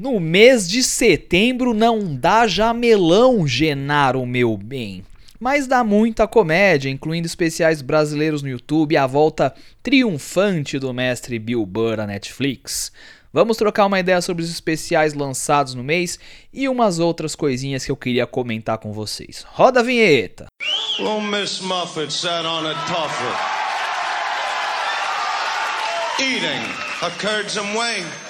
No mês de setembro não dá jamelão, Genaro, meu bem. Mas dá muita comédia, incluindo especiais brasileiros no YouTube e a volta triunfante do mestre Bill Burr à Netflix. Vamos trocar uma ideia sobre os especiais lançados no mês e umas outras coisinhas que eu queria comentar com vocês. Roda a vinheta! Well, Miss Muffet sat on a eating a curds and whey.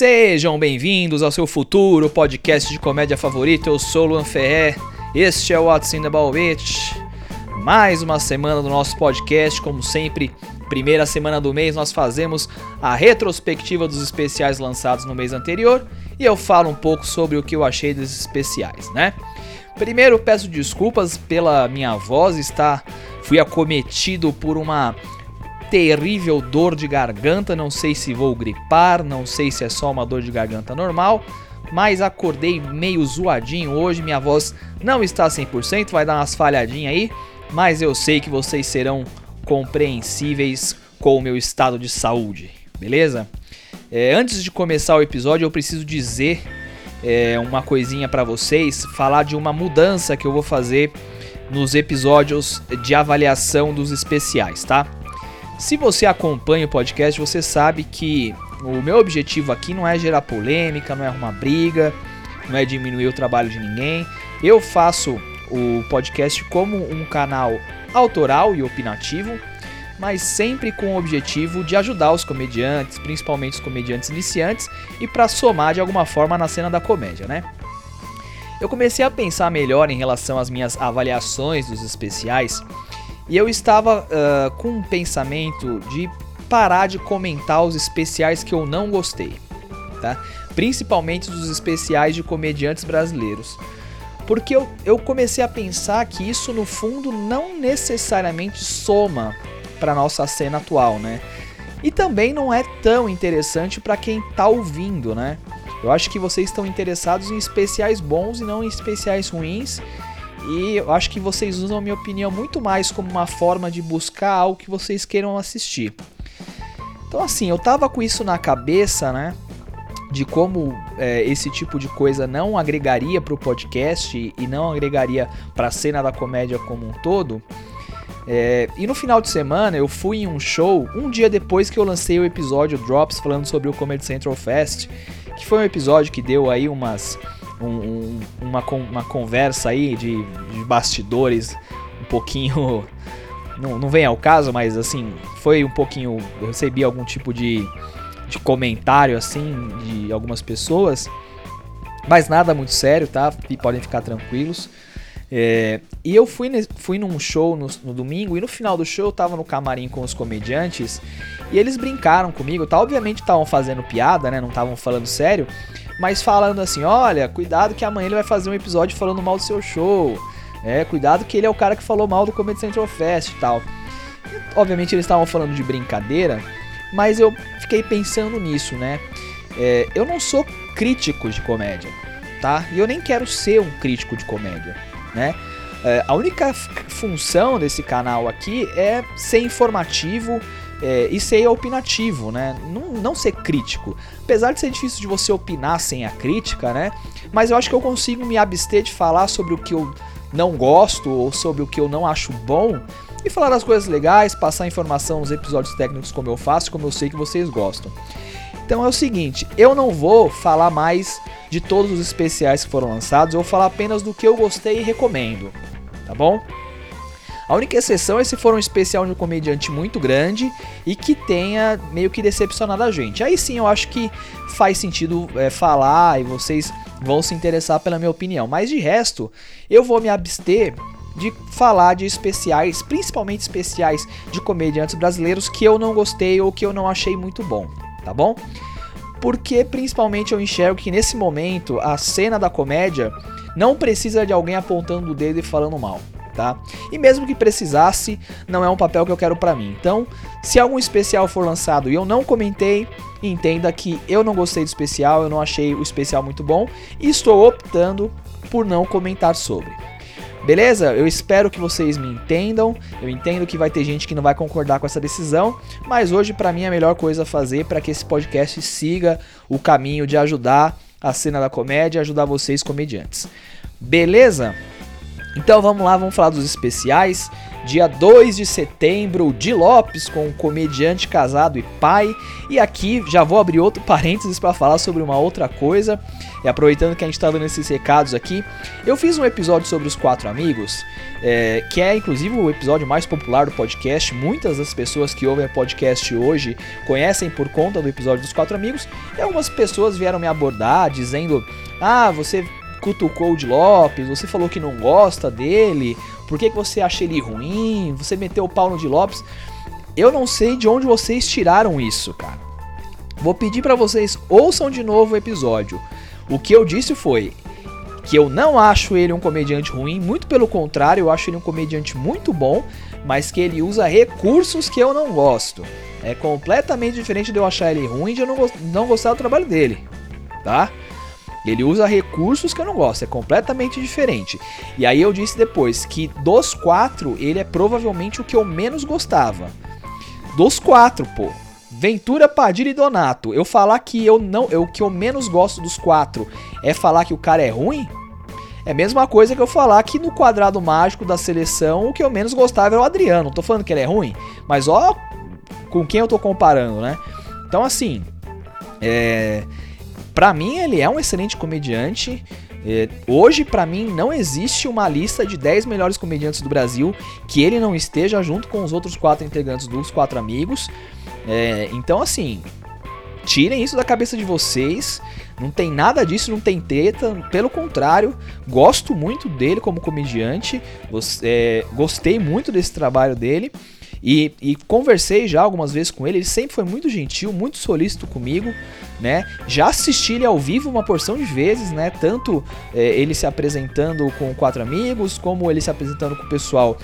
Sejam bem-vindos ao seu futuro podcast de comédia favorito. Eu sou Luan Ferré. Este é o What's in the Bitch. Mais uma semana do nosso podcast, como sempre. Primeira semana do mês nós fazemos a retrospectiva dos especiais lançados no mês anterior e eu falo um pouco sobre o que eu achei desses especiais, né? Primeiro peço desculpas pela minha voz, está fui acometido por uma terrível dor de garganta, não sei se vou gripar, não sei se é só uma dor de garganta normal, mas acordei meio zoadinho hoje, minha voz não está 100%, vai dar umas falhadinhas aí, mas eu sei que vocês serão compreensíveis com o meu estado de saúde, beleza? É, antes de começar o episódio, eu preciso dizer é, uma coisinha para vocês, falar de uma mudança que eu vou fazer nos episódios de avaliação dos especiais, tá? Se você acompanha o podcast, você sabe que o meu objetivo aqui não é gerar polêmica, não é arrumar briga, não é diminuir o trabalho de ninguém. Eu faço o podcast como um canal autoral e opinativo, mas sempre com o objetivo de ajudar os comediantes, principalmente os comediantes iniciantes, e para somar de alguma forma na cena da comédia, né? Eu comecei a pensar melhor em relação às minhas avaliações dos especiais e eu estava uh, com um pensamento de parar de comentar os especiais que eu não gostei, tá? Principalmente dos especiais de comediantes brasileiros. Porque eu, eu comecei a pensar que isso no fundo não necessariamente soma para nossa cena atual, né? E também não é tão interessante para quem tá ouvindo, né? Eu acho que vocês estão interessados em especiais bons e não em especiais ruins e eu acho que vocês usam a minha opinião muito mais como uma forma de buscar algo que vocês queiram assistir. Então assim, eu tava com isso na cabeça, né? De como é, esse tipo de coisa não agregaria para o podcast e não agregaria para a cena da comédia como um todo. É, e no final de semana eu fui em um show um dia depois que eu lancei o episódio Drops falando sobre o Comedy Central Fest, que foi um episódio que deu aí umas um, um, uma, uma conversa aí de, de bastidores um pouquinho. Não, não vem ao caso, mas assim, foi um pouquinho. Eu recebi algum tipo de, de comentário assim de algumas pessoas. Mas nada muito sério, tá? E podem ficar tranquilos. É, e eu fui, fui num show no, no, domingo e no final do show eu tava no camarim com os comediantes e eles brincaram comigo, tá? Obviamente estavam fazendo piada, né? Não estavam falando sério, mas falando assim: olha, cuidado que amanhã ele vai fazer um episódio falando mal do seu show. É, cuidado que ele é o cara que falou mal do Comedy Central Fest e tal. Obviamente eles estavam falando de brincadeira, mas eu fiquei pensando nisso, né? É, eu não sou crítico de comédia, tá? E eu nem quero ser um crítico de comédia, né? É, a única função desse canal aqui é ser informativo é, e ser opinativo, né? Não, não ser crítico. Apesar de ser difícil de você opinar sem a crítica, né? Mas eu acho que eu consigo me abster de falar sobre o que eu não gosto ou sobre o que eu não acho bom e falar das coisas legais, passar informação nos episódios técnicos como eu faço, como eu sei que vocês gostam. Então é o seguinte, eu não vou falar mais de todos os especiais que foram lançados, eu vou falar apenas do que eu gostei e recomendo, tá bom? A única exceção é se for um especial de um comediante muito grande e que tenha meio que decepcionado a gente. Aí sim eu acho que faz sentido é, falar e vocês vão se interessar pela minha opinião. Mas de resto, eu vou me abster de falar de especiais, principalmente especiais de comediantes brasileiros que eu não gostei ou que eu não achei muito bom, tá bom? Porque principalmente eu enxergo que nesse momento a cena da comédia não precisa de alguém apontando o dedo e falando mal. Tá? E mesmo que precisasse, não é um papel que eu quero para mim. Então, se algum especial for lançado e eu não comentei, entenda que eu não gostei do especial, eu não achei o especial muito bom e estou optando por não comentar sobre. Beleza? Eu espero que vocês me entendam. Eu entendo que vai ter gente que não vai concordar com essa decisão, mas hoje para mim é a melhor coisa a fazer para que esse podcast siga o caminho de ajudar a cena da comédia, ajudar vocês comediantes. Beleza? Então vamos lá, vamos falar dos especiais. Dia 2 de setembro, o Di Lopes com um comediante casado e pai. E aqui já vou abrir outro parênteses para falar sobre uma outra coisa. E aproveitando que a gente está dando esses recados aqui, eu fiz um episódio sobre os quatro amigos, é, que é inclusive o episódio mais popular do podcast. Muitas das pessoas que ouvem o podcast hoje conhecem por conta do episódio dos quatro amigos. E algumas pessoas vieram me abordar dizendo: Ah, você cutucou o de Lopes, você falou que não gosta dele, por que, que você acha ele ruim, você meteu o pau no de Lopes. Eu não sei de onde vocês tiraram isso, cara. Vou pedir para vocês ouçam de novo o episódio. O que eu disse foi que eu não acho ele um comediante ruim, muito pelo contrário, eu acho ele um comediante muito bom, mas que ele usa recursos que eu não gosto. É completamente diferente de eu achar ele ruim e de eu não, não gostar do trabalho dele, tá? Ele usa recursos que eu não gosto, é completamente diferente. E aí eu disse depois que dos quatro, ele é provavelmente o que eu menos gostava. Dos quatro, pô. Ventura, Padilha e Donato. Eu falar que eu não, eu que eu menos gosto dos quatro é falar que o cara é ruim? É a mesma coisa que eu falar que no quadrado mágico da seleção o que eu menos gostava era o Adriano. Tô falando que ele é ruim, mas ó com quem eu tô comparando, né? Então assim, é, para mim, ele é um excelente comediante. É, hoje, para mim, não existe uma lista de 10 melhores comediantes do Brasil que ele não esteja junto com os outros quatro integrantes dos quatro amigos. É, então, assim, tirem isso da cabeça de vocês. Não tem nada disso, não tem treta. Pelo contrário, gosto muito dele como comediante. É, gostei muito desse trabalho dele. E, e, conversei já algumas vezes com ele, ele sempre foi muito gentil, muito solícito comigo, né? Já assisti ele ao vivo uma porção de vezes, né? Tanto é, ele se apresentando com quatro amigos, como ele se apresentando com o pessoal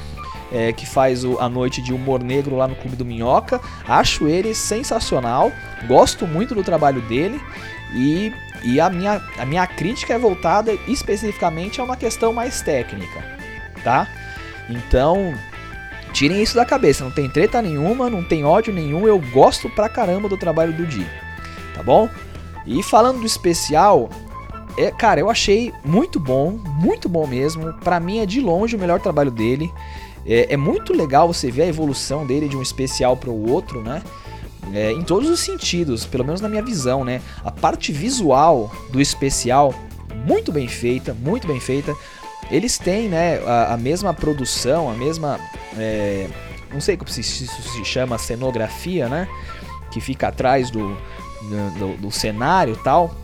é, que faz o, a noite de humor negro lá no Clube do Minhoca. Acho ele sensacional, gosto muito do trabalho dele e, e a, minha, a minha crítica é voltada especificamente a uma questão mais técnica, tá? Então, Tirem isso da cabeça, não tem treta nenhuma, não tem ódio nenhum, eu gosto pra caramba do trabalho do Di. Tá bom? E falando do especial, é, cara, eu achei muito bom, muito bom mesmo. Para mim é de longe o melhor trabalho dele. É, é, muito legal você ver a evolução dele de um especial para o outro, né? É, em todos os sentidos, pelo menos na minha visão, né? A parte visual do especial, muito bem feita, muito bem feita. Eles têm, né, a, a mesma produção, a mesma é, não sei se isso se chama cenografia, né? Que fica atrás do, do, do cenário tal.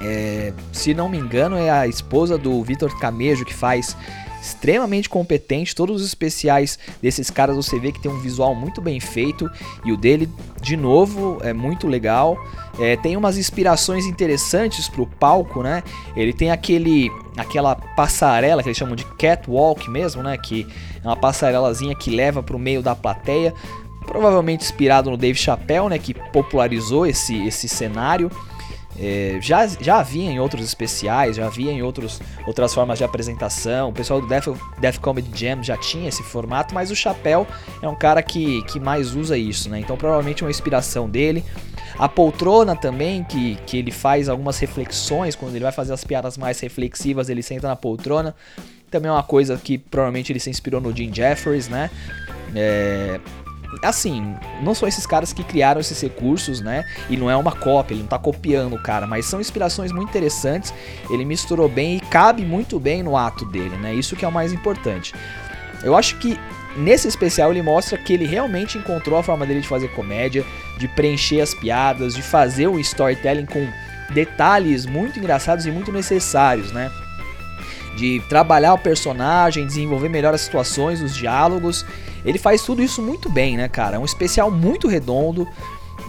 É, se não me engano, é a esposa do Vitor Camejo que faz extremamente competente. Todos os especiais desses caras você vê que tem um visual muito bem feito e o dele, de novo, é muito legal. É, tem umas inspirações interessantes pro palco, né? Ele tem aquele, aquela passarela que eles chamam de catwalk mesmo, né? Que é uma passarelazinha que leva pro meio da plateia. Provavelmente inspirado no Dave Chappelle, né? Que popularizou esse, esse cenário. É, já, já havia em outros especiais, já havia em outros, outras formas de apresentação. O pessoal do Def, Def Comedy Jam já tinha esse formato, mas o Chapéu é um cara que, que mais usa isso, né? Então provavelmente é uma inspiração dele. A poltrona também, que, que ele faz algumas reflexões, quando ele vai fazer as piadas mais reflexivas, ele senta na poltrona. Também é uma coisa que provavelmente ele se inspirou no Jim Jeffries, né? É, assim, não são esses caras que criaram esses recursos, né? E não é uma cópia, ele não tá copiando o cara, mas são inspirações muito interessantes. Ele misturou bem e cabe muito bem no ato dele, né? Isso que é o mais importante. Eu acho que nesse especial ele mostra que ele realmente encontrou a forma dele de fazer comédia, de preencher as piadas, de fazer o storytelling com detalhes muito engraçados e muito necessários, né? De trabalhar o personagem, desenvolver melhor as situações, os diálogos ele faz tudo isso muito bem, né, cara? É um especial muito redondo.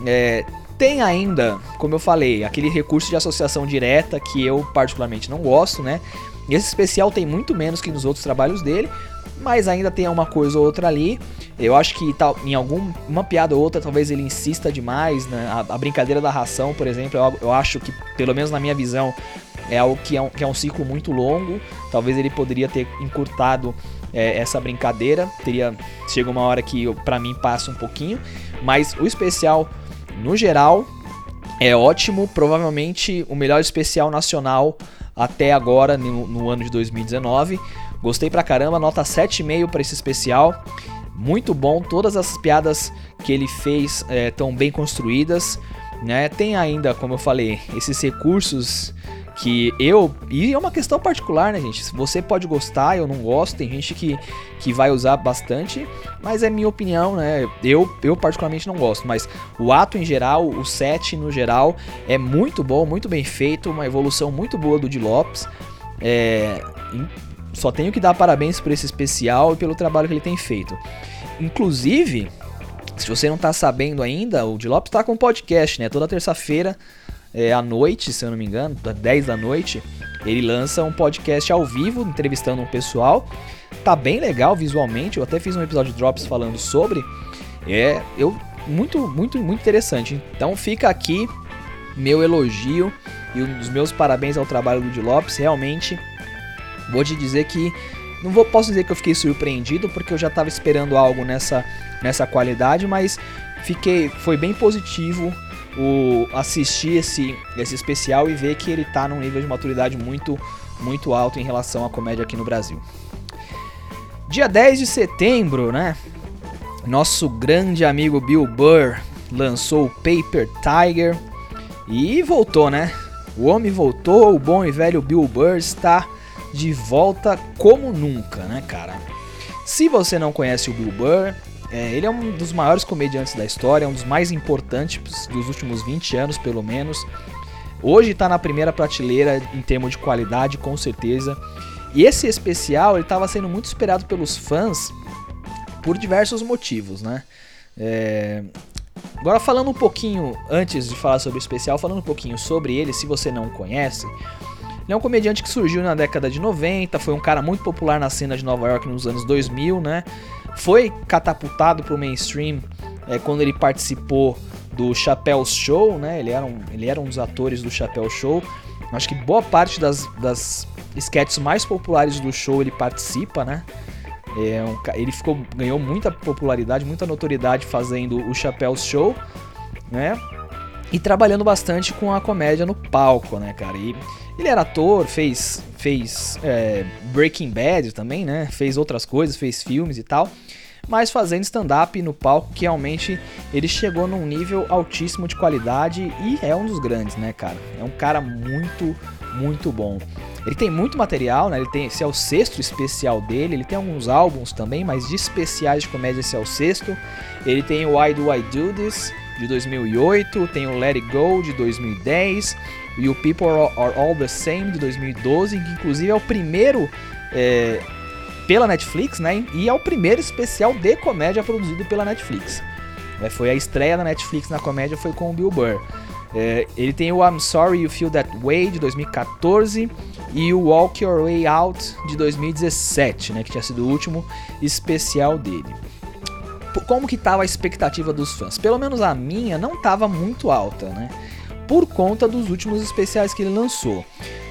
É, Tem ainda, como eu falei, aquele recurso de associação direta que eu particularmente não gosto, né? Esse especial tem muito menos que nos outros trabalhos dele, mas ainda tem uma coisa ou outra ali. Eu acho que tal, em alguma piada ou outra, talvez ele insista demais. Né? A, a, brincadeira da ração, por exemplo, eu, eu, acho que, pelo menos na minha visão, é algo que é um, que é um ciclo muito longo. Talvez ele poderia ter encurtado é, essa brincadeira. Teria chega uma hora que para mim passa um pouquinho, mas o especial no geral é ótimo, provavelmente o melhor especial nacional até agora no, no ano de 2019. Gostei pra caramba, nota 7,5 para esse especial. Muito bom, todas as piadas que ele fez estão é, bem construídas. Né? Tem ainda, como eu falei, esses recursos que eu. E é uma questão particular, né, gente? Você pode gostar, eu não gosto, tem gente que, que vai usar bastante, mas é minha opinião, né? Eu, eu particularmente não gosto, mas o ato em geral, o set no geral, é muito bom, muito bem feito, uma evolução muito boa do Di Lopes. É, só tenho que dar parabéns por esse especial e pelo trabalho que ele tem feito. Inclusive, se você não está sabendo ainda, o Di Lopes está com podcast, né? Toda terça-feira é, à noite, se eu não me engano, 10 da noite, ele lança um podcast ao vivo, entrevistando um pessoal. Tá bem legal visualmente, eu até fiz um episódio de Drops falando sobre. É, eu muito, muito, muito interessante. Então fica aqui meu elogio e os meus parabéns ao trabalho do Di Lopes, realmente Vou te dizer que não vou, posso dizer que eu fiquei surpreendido porque eu já estava esperando algo nessa, nessa qualidade, mas fiquei foi bem positivo o assistir esse, esse especial e ver que ele está num nível de maturidade muito muito alto em relação à comédia aqui no Brasil. Dia 10 de setembro, né? Nosso grande amigo Bill Burr lançou o Paper Tiger e voltou, né? O homem voltou, o bom e velho Bill Burr está de volta como nunca, né, cara? Se você não conhece o Bill Burr, é, ele é um dos maiores comediantes da história, um dos mais importantes dos últimos 20 anos, pelo menos. Hoje está na primeira prateleira em termos de qualidade, com certeza. E esse especial estava sendo muito esperado pelos fãs por diversos motivos, né? É... Agora falando um pouquinho, antes de falar sobre o especial, falando um pouquinho sobre ele, se você não conhece, ele é um comediante que surgiu na década de 90, foi um cara muito popular na cena de Nova York nos anos 2000, né? Foi catapultado para o mainstream é, quando ele participou do Chapéu Show, né? Ele era, um, ele era um dos atores do Chapéu Show. Acho que boa parte das, das sketches mais populares do show ele participa, né? É um, ele ficou, ganhou muita popularidade, muita notoriedade fazendo o Chapéu Show, né? E trabalhando bastante com a comédia no palco, né, cara? E ele era ator, fez, fez é, Breaking Bad também, né? Fez outras coisas, fez filmes e tal. Mas fazendo stand-up no palco, que realmente ele chegou num nível altíssimo de qualidade e é um dos grandes, né, cara? É um cara muito, muito bom. Ele tem muito material, né? Ele tem, esse é o sexto especial dele. Ele tem alguns álbuns também, mas de especiais de comédia esse é o sexto. Ele tem o Why Do I Do This de 2008, tem o Let It Go de 2010 e o People Are All the Same de 2012, que inclusive é o primeiro é, pela Netflix, né? E é o primeiro especial de comédia produzido pela Netflix. É, foi a estreia da Netflix na comédia, foi com o Bill Burr. É, ele tem o I'm Sorry You Feel That Way de 2014 e o Walk Your Way Out de 2017, né? Que tinha sido o último especial dele. Como que tava a expectativa dos fãs? Pelo menos a minha não tava muito alta, né? Por conta dos últimos especiais que ele lançou.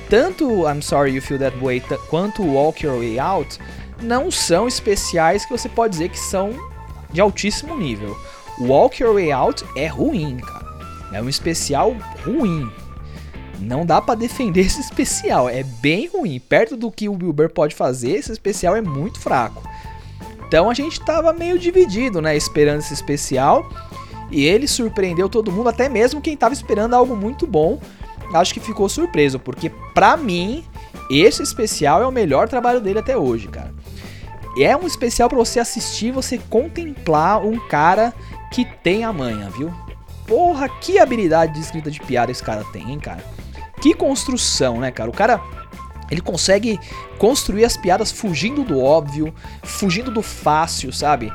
Tanto I'm Sorry You Feel That Way quanto Walk Your Way Out não são especiais que você pode dizer que são de altíssimo nível. Walk Your Way Out é ruim, cara. É um especial ruim. Não dá para defender esse especial, é bem ruim. Perto do que o Bill Burr pode fazer, esse especial é muito fraco. Então a gente tava meio dividido, né, esperando esse especial. E ele surpreendeu todo mundo, até mesmo quem estava esperando algo muito bom. Acho que ficou surpreso, porque pra mim, esse especial é o melhor trabalho dele até hoje, cara. É um especial para você assistir, você contemplar um cara que tem a manha, viu? Porra, que habilidade de escrita de piada esse cara tem, hein, cara? Que construção, né, cara? O cara ele consegue construir as piadas fugindo do óbvio, fugindo do fácil, sabe?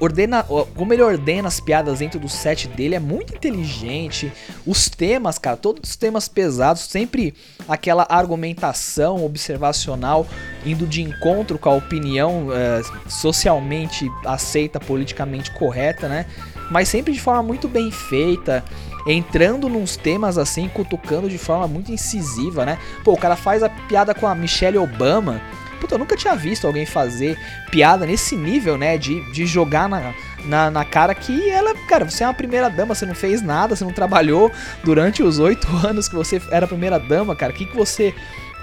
Ordena, como ele ordena as piadas dentro do set dele é muito inteligente. Os temas, cara, todos os temas pesados, sempre aquela argumentação observacional indo de encontro com a opinião é, socialmente aceita, politicamente correta, né? Mas sempre de forma muito bem feita, entrando nos temas assim, cutucando de forma muito incisiva, né? Pô, o cara faz a piada com a Michelle Obama Puta, eu nunca tinha visto alguém fazer piada nesse nível, né? De, de jogar na, na, na, cara que ela, cara, você é uma primeira dama, você não fez nada, você não trabalhou durante os oito anos que você era primeira dama, cara. O que, que você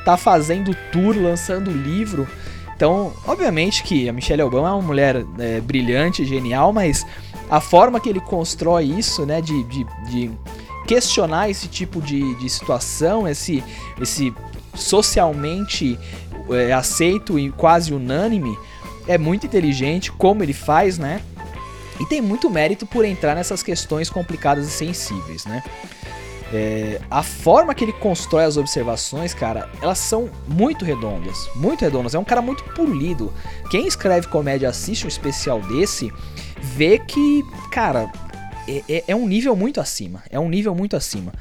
tá fazendo tour, lançando livro? Então, obviamente que a Michelle Obama é uma mulher é, brilhante, genial, mas a forma que ele constrói isso, né, de, de, de questionar esse tipo de, de situação, esse, esse socialmente é, aceito e quase unânime, é muito inteligente como ele faz, né? E tem muito mérito por entrar nessas questões complicadas e sensíveis, né? É, a forma que ele constrói as observações, cara, elas são muito redondas, muito redondas. É um cara muito polido. Quem escreve comédia assiste um especial desse, vê que, cara, é, é, é um nível muito acima. É um nível muito acima.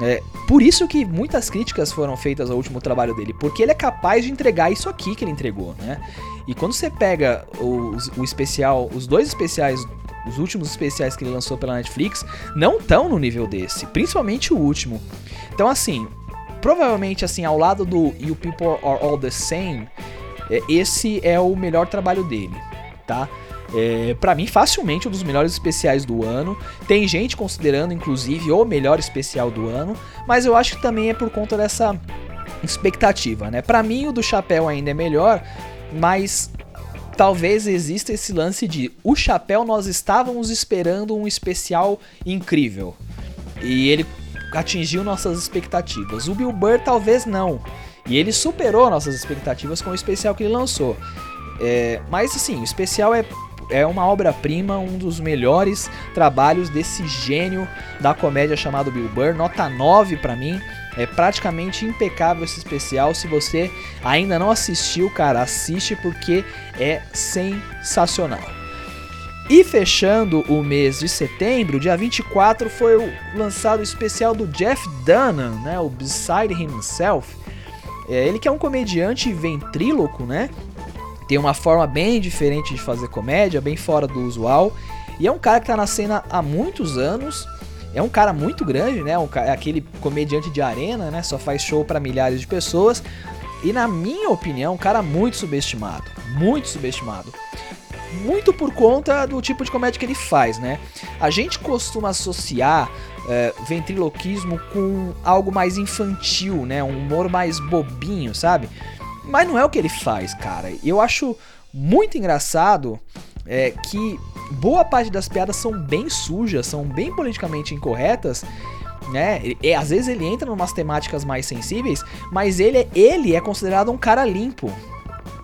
É, por isso que muitas críticas foram feitas ao último trabalho dele, porque ele é capaz de entregar isso aqui que ele entregou, né? E quando você pega o, o especial, os dois especiais, os últimos especiais que ele lançou pela Netflix, não estão no nível desse, principalmente o último. Então assim, provavelmente assim, ao lado do You People Are All The Same, é, esse é o melhor trabalho dele, tá? É, para mim, facilmente um dos melhores especiais do ano. Tem gente considerando, inclusive, o melhor especial do ano, mas eu acho que também é por conta dessa expectativa, né? Para mim, o do Chapéu ainda é melhor, mas talvez exista esse lance de o Chapéu nós estávamos esperando um especial incrível e ele atingiu nossas expectativas. O Bill Burr talvez não. E ele superou nossas expectativas com o especial que ele lançou. É, mas assim, o especial é é uma obra-prima, um dos melhores trabalhos desse gênio da comédia chamado Bill Burr, nota 9 para mim. É praticamente impecável esse especial. Se você ainda não assistiu, cara, assiste porque é sensacional. E fechando o mês de setembro, dia 24, foi lançado o especial do Jeff Dunham, né, o Beside Himself. É, ele que é um comediante ventríloco, né? Tem uma forma bem diferente de fazer comédia, bem fora do usual. E é um cara que tá na cena há muitos anos. É um cara muito grande, né? É aquele comediante de arena, né? Só faz show para milhares de pessoas. E na minha opinião, um cara muito subestimado. Muito subestimado. Muito por conta do tipo de comédia que ele faz, né? A gente costuma associar é, ventriloquismo com algo mais infantil, né? Um humor mais bobinho, sabe? Mas não é o que ele faz, cara. Eu acho muito engraçado é, que boa parte das piadas são bem sujas, são bem politicamente incorretas. Né? E, às vezes ele entra em umas temáticas mais sensíveis, mas ele, ele é considerado um cara limpo.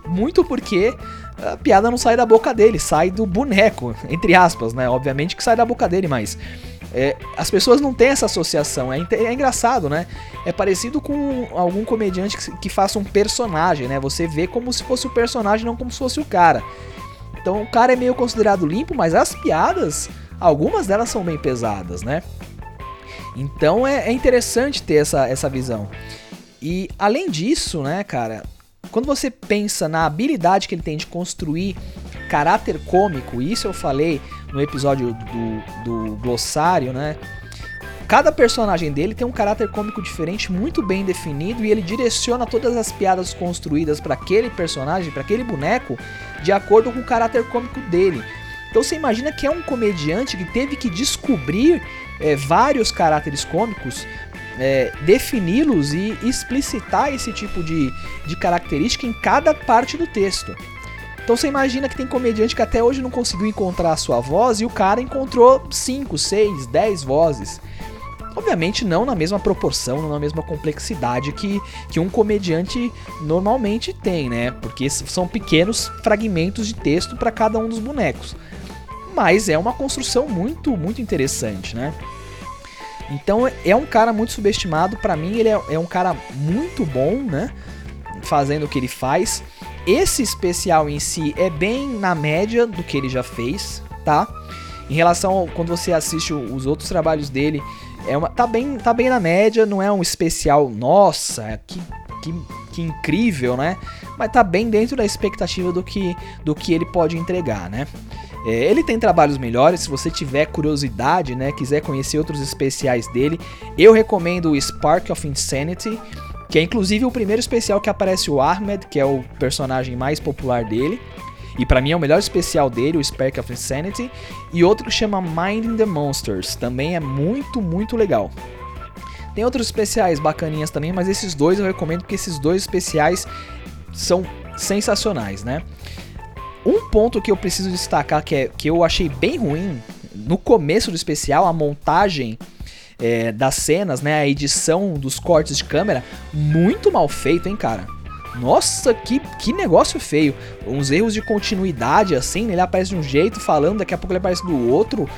Muito porque a piada não sai da boca dele, sai do boneco, entre aspas, né? Obviamente que sai da boca dele, mas é, as pessoas não têm essa associação. É, é, engraçado, né? É parecido com algum comediante que, que, faça um personagem, né? Você vê como se fosse o personagem, não como se fosse o cara. Então o cara é meio considerado limpo, mas as piadas, algumas delas são bem pesadas, né? Então é, é interessante ter essa, essa visão. E além disso, né, cara, quando você pensa na habilidade que ele tem de construir caráter cômico, isso eu falei no episódio do, do glossário, né? Cada personagem dele tem um caráter cômico diferente, muito bem definido, e ele direciona todas as piadas construídas para aquele personagem, para aquele boneco, de acordo com o caráter cômico dele. Então você imagina que é um comediante que teve que descobrir é, vários caráteres cômicos, é, defini-los e explicitar esse tipo de, de característica em cada parte do texto. Então você imagina que tem comediante que até hoje não conseguiu encontrar a sua voz e o cara encontrou 5, 6, 10 vozes. Obviamente não na mesma proporção, não na mesma complexidade que, que um comediante normalmente tem, né? Porque são pequenos fragmentos de texto para cada um dos bonecos. Mas é uma construção muito, muito interessante, né? Então é um cara muito subestimado. Para mim, ele é, é um cara muito bom, né? Fazendo o que ele faz. Esse especial em si é bem na média do que ele já fez, tá? Em relação ao, quando você assiste os outros trabalhos dele, é uma, tá, bem, tá bem na média, não é um especial, nossa, que, que, que incrível, né? Mas tá bem dentro da expectativa do que, do que ele pode entregar, né? É, ele tem trabalhos melhores, se você tiver curiosidade, né, quiser conhecer outros especiais dele, eu recomendo o Spark of Insanity, que é inclusive o primeiro especial que aparece o Ahmed, que é o personagem mais popular dele. E para mim é o melhor especial dele, o Spark of Insanity, e outro que chama Minding the Monsters, também é muito, muito legal. Tem outros especiais bacaninhas também, mas esses dois eu recomendo porque esses dois especiais são sensacionais, né? Um ponto que eu preciso destacar que, é, que eu achei bem ruim no começo do especial, a montagem é, das cenas, né? A edição dos cortes de câmera, muito mal feito, hein, cara? Nossa, que, que negócio feio. Uns erros de continuidade, assim, né? ele aparece de um jeito falando, daqui a pouco ele aparece do outro.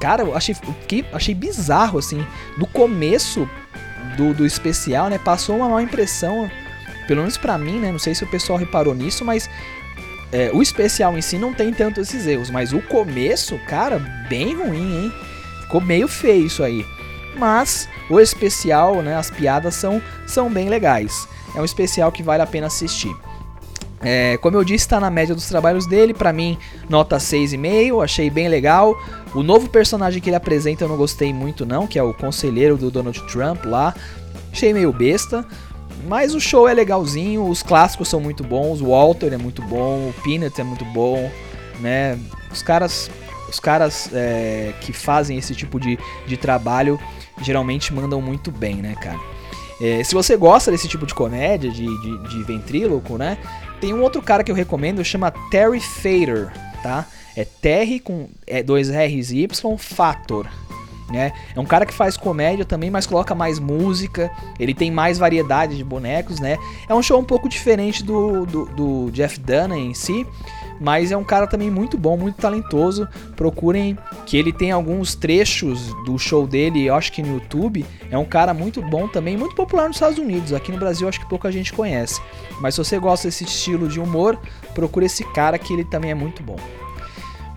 Cara, eu achei, que, achei bizarro, assim. No começo do, do especial, né? Passou uma má impressão, pelo menos pra mim, né? Não sei se o pessoal reparou nisso, mas é, o especial em si não tem tanto esses erros, mas o começo, cara, bem ruim, hein? Ficou meio feio isso aí. Mas o especial, né, as piadas são, são bem legais. É um especial que vale a pena assistir. É, como eu disse, está na média dos trabalhos dele. Para mim, nota 6,5. Achei bem legal. O novo personagem que ele apresenta eu não gostei muito, não, que é o conselheiro do Donald Trump lá. Achei meio besta. Mas o show é legalzinho, os clássicos são muito bons, o Walter é muito bom, o Peanut é muito bom, né? Os caras, os caras é, que fazem esse tipo de, de trabalho geralmente mandam muito bem, né, cara? É, se você gosta desse tipo de comédia, de, de, de ventríloco, né? Tem um outro cara que eu recomendo, chama Terry Fader, tá? É Terry com é, dois R's e Y, Fator né? É um cara que faz comédia também, mas coloca mais música, ele tem mais variedade de bonecos, né? É um show um pouco diferente do, do, do Jeff Dunham em si, mas é um cara também muito bom, muito talentoso. Procurem que ele tem alguns trechos do show dele, eu acho que no YouTube. É um cara muito bom também, muito popular nos Estados Unidos. Aqui no Brasil acho que pouca gente conhece. Mas se você gosta desse estilo de humor, procure esse cara que ele também é muito bom.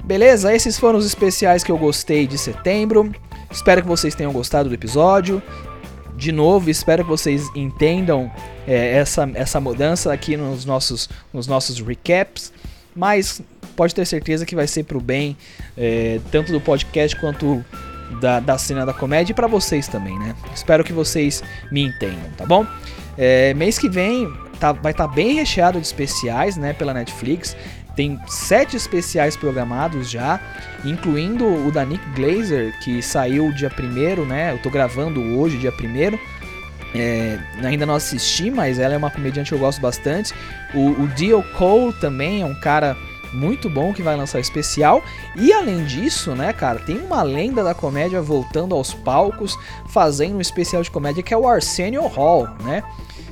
Beleza? Esses foram os especiais que eu gostei de setembro. Espero que vocês tenham gostado do episódio. De novo, espero que vocês entendam é, essa, essa mudança aqui nos nossos, nos nossos recaps. Mas pode ter certeza que vai ser pro bem, é, tanto do podcast quanto da, da cena da comédia e para vocês também, né? Espero que vocês me entendam, tá bom? É, mês que vem tá, vai estar tá bem recheado de especiais, né, pela Netflix. Tem sete especiais programados já, incluindo o da Nick Glazer, que saiu dia 1 né? Eu tô gravando hoje, dia 1 é, ainda não assisti, mas ela é uma comediante que eu gosto bastante. O, o Dio Cole também é um cara muito bom que vai lançar especial. E além disso, né, cara, tem uma lenda da comédia voltando aos palcos, fazendo um especial de comédia que é o Arsenio Hall, né?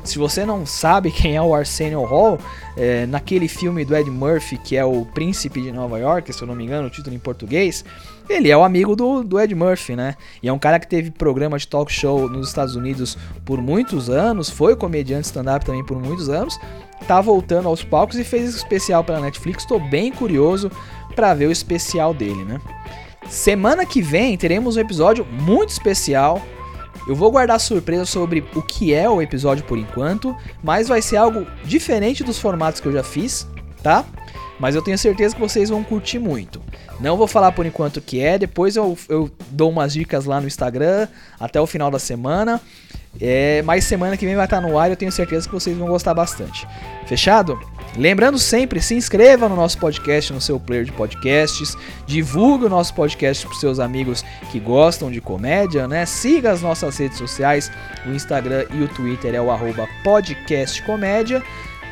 Se você não sabe quem é o Arsenio Hall, é, naquele filme do Ed Murphy, que é o Príncipe de Nova York, se eu não me engano, o título em português, ele é o amigo do, do Ed Murphy, né? E é um cara que teve programa de talk show nos Estados Unidos por muitos anos, foi comediante stand-up também por muitos anos, tá voltando aos palcos e fez esse especial pela Netflix. Estou bem curioso para ver o especial dele, né? Semana que vem teremos um episódio muito especial eu vou guardar surpresa sobre o que é o episódio por enquanto, mas vai ser algo diferente dos formatos que eu já fiz, tá? Mas eu tenho certeza que vocês vão curtir muito. Não vou falar por enquanto o que é, depois eu, eu dou umas dicas lá no Instagram até o final da semana. É, mas semana que vem vai estar no ar e eu tenho certeza que vocês vão gostar bastante. Fechado? Lembrando sempre, se inscreva no nosso podcast, no seu player de podcasts, divulgue o nosso podcast para seus amigos que gostam de comédia, né? Siga as nossas redes sociais, o Instagram e o Twitter é o arroba podcastcomédia.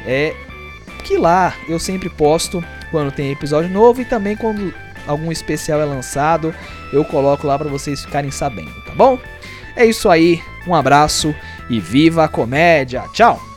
É que lá eu sempre posto quando tem episódio novo e também quando algum especial é lançado, eu coloco lá para vocês ficarem sabendo, tá bom? É isso aí, um abraço e viva a comédia. Tchau!